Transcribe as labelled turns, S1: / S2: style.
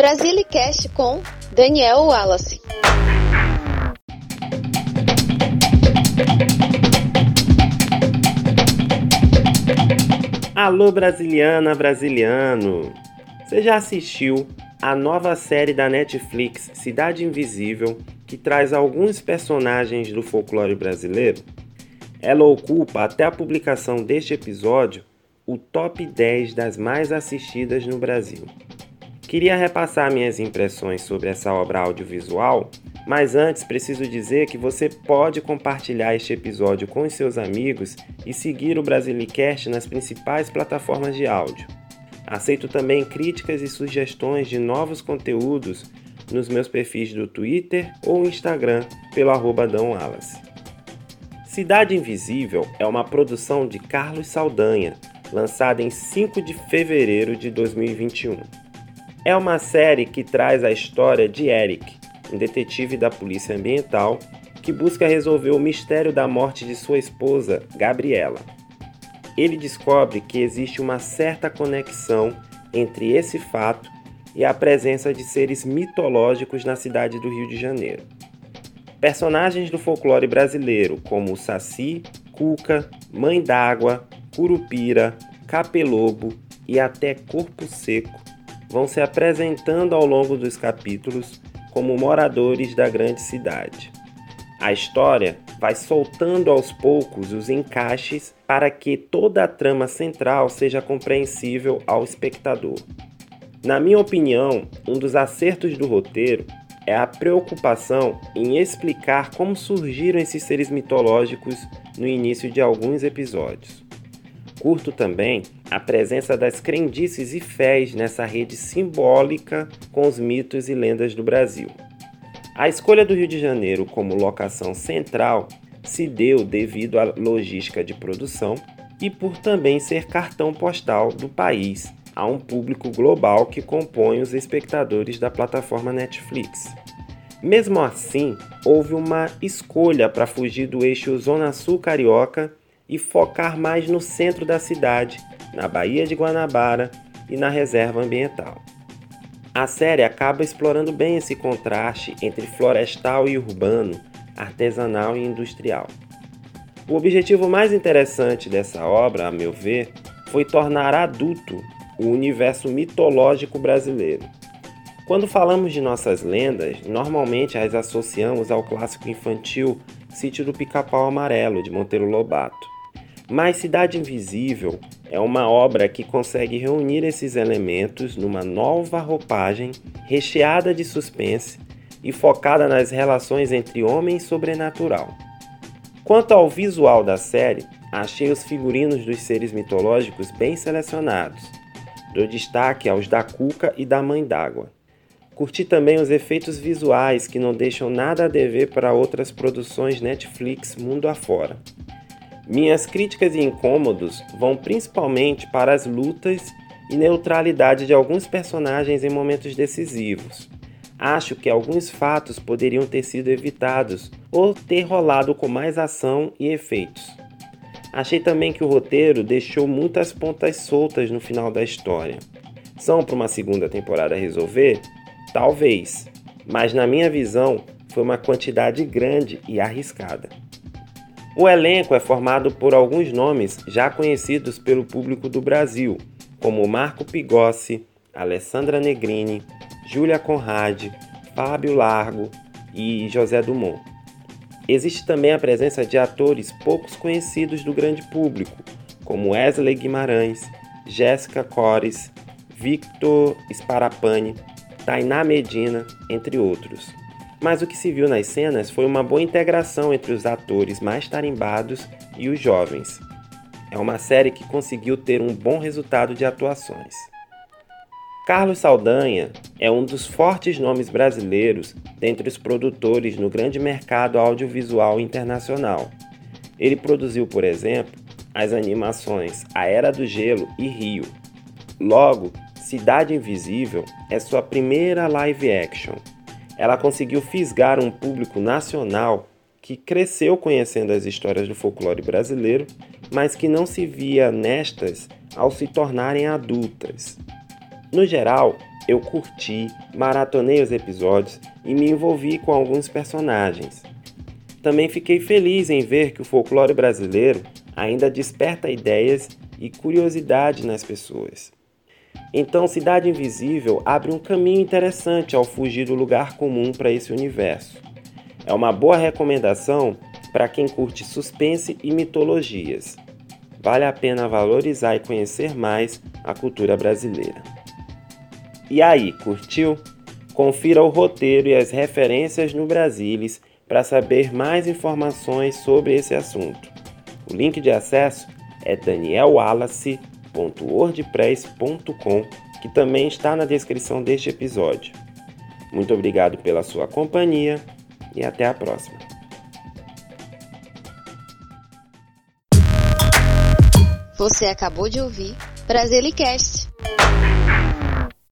S1: Brasilicast com Daniel Wallace.
S2: Alô brasiliana, brasiliano! Você já assistiu a nova série da Netflix Cidade Invisível, que traz alguns personagens do folclore brasileiro? Ela ocupa, até a publicação deste episódio, o top 10 das mais assistidas no Brasil. Queria repassar minhas impressões sobre essa obra audiovisual, mas antes preciso dizer que você pode compartilhar este episódio com os seus amigos e seguir o Brasilicast nas principais plataformas de áudio. Aceito também críticas e sugestões de novos conteúdos nos meus perfis do Twitter ou Instagram pelo arroba. Cidade Invisível é uma produção de Carlos Saldanha, lançada em 5 de fevereiro de 2021. É uma série que traz a história de Eric, um detetive da Polícia Ambiental que busca resolver o mistério da morte de sua esposa, Gabriela. Ele descobre que existe uma certa conexão entre esse fato e a presença de seres mitológicos na cidade do Rio de Janeiro. Personagens do folclore brasileiro, como Saci, Cuca, Mãe d'Água, Curupira, Capelobo e até Corpo Seco, vão se apresentando ao longo dos capítulos como moradores da grande cidade. A história vai soltando aos poucos os encaixes para que toda a trama central seja compreensível ao espectador. Na minha opinião, um dos acertos do roteiro é a preocupação em explicar como surgiram esses seres mitológicos no início de alguns episódios. Curto também a presença das crendices e fés nessa rede simbólica com os mitos e lendas do Brasil. A escolha do Rio de Janeiro como locação central se deu devido à logística de produção e por também ser cartão postal do país a um público global que compõe os espectadores da plataforma Netflix. Mesmo assim, houve uma escolha para fugir do eixo Zona Sul carioca e focar mais no centro da cidade, na Baía de Guanabara e na reserva ambiental. A série acaba explorando bem esse contraste entre florestal e urbano, artesanal e industrial. O objetivo mais interessante dessa obra, a meu ver, foi tornar adulto o universo mitológico brasileiro. Quando falamos de nossas lendas, normalmente as associamos ao clássico infantil Sítio do Pica-Pau Amarelo, de Monteiro Lobato. Mas Cidade Invisível é uma obra que consegue reunir esses elementos numa nova roupagem recheada de suspense e focada nas relações entre homem e sobrenatural. Quanto ao visual da série, achei os figurinos dos seres mitológicos bem selecionados Dou destaque aos da Cuca e da Mãe d'Água. Curti também os efeitos visuais que não deixam nada a dever para outras produções Netflix mundo afora. Minhas críticas e incômodos vão principalmente para as lutas e neutralidade de alguns personagens em momentos decisivos. Acho que alguns fatos poderiam ter sido evitados ou ter rolado com mais ação e efeitos. Achei também que o roteiro deixou muitas pontas soltas no final da história. São para uma segunda temporada resolver? Talvez, mas na minha visão foi uma quantidade grande e arriscada. O elenco é formado por alguns nomes já conhecidos pelo público do Brasil, como Marco Pigossi, Alessandra Negrini, Júlia Conrad, Fábio Largo e José Dumont. Existe também a presença de atores poucos conhecidos do grande público, como Wesley Guimarães, Jéssica Cores, Victor Sparapani, Tainá Medina, entre outros. Mas o que se viu nas cenas foi uma boa integração entre os atores mais tarimbados e os jovens. É uma série que conseguiu ter um bom resultado de atuações. Carlos Saldanha é um dos fortes nomes brasileiros dentre os produtores no grande mercado audiovisual internacional. Ele produziu, por exemplo, as animações A Era do Gelo e Rio. Logo, Cidade Invisível é sua primeira live action. Ela conseguiu fisgar um público nacional que cresceu conhecendo as histórias do folclore brasileiro, mas que não se via nestas ao se tornarem adultas. No geral, Eu curti, maratonei os episódios e me envolvi com alguns personagens. Também fiquei feliz em ver que o folclore brasileiro ainda desperta ideias e curiosidade nas pessoas. Então, Cidade Invisível abre um caminho interessante ao fugir do lugar comum para esse universo. É uma boa recomendação para quem curte suspense e mitologias. Vale a pena valorizar e conhecer mais a cultura brasileira. E aí, curtiu? Confira o roteiro e as referências no Brasilis para saber mais informações sobre esse assunto. O link de acesso é danielwallace.wordpress.com, que também está na descrição deste episódio. Muito obrigado pela sua companhia e até a próxima.
S1: Você acabou de ouvir Brasilicast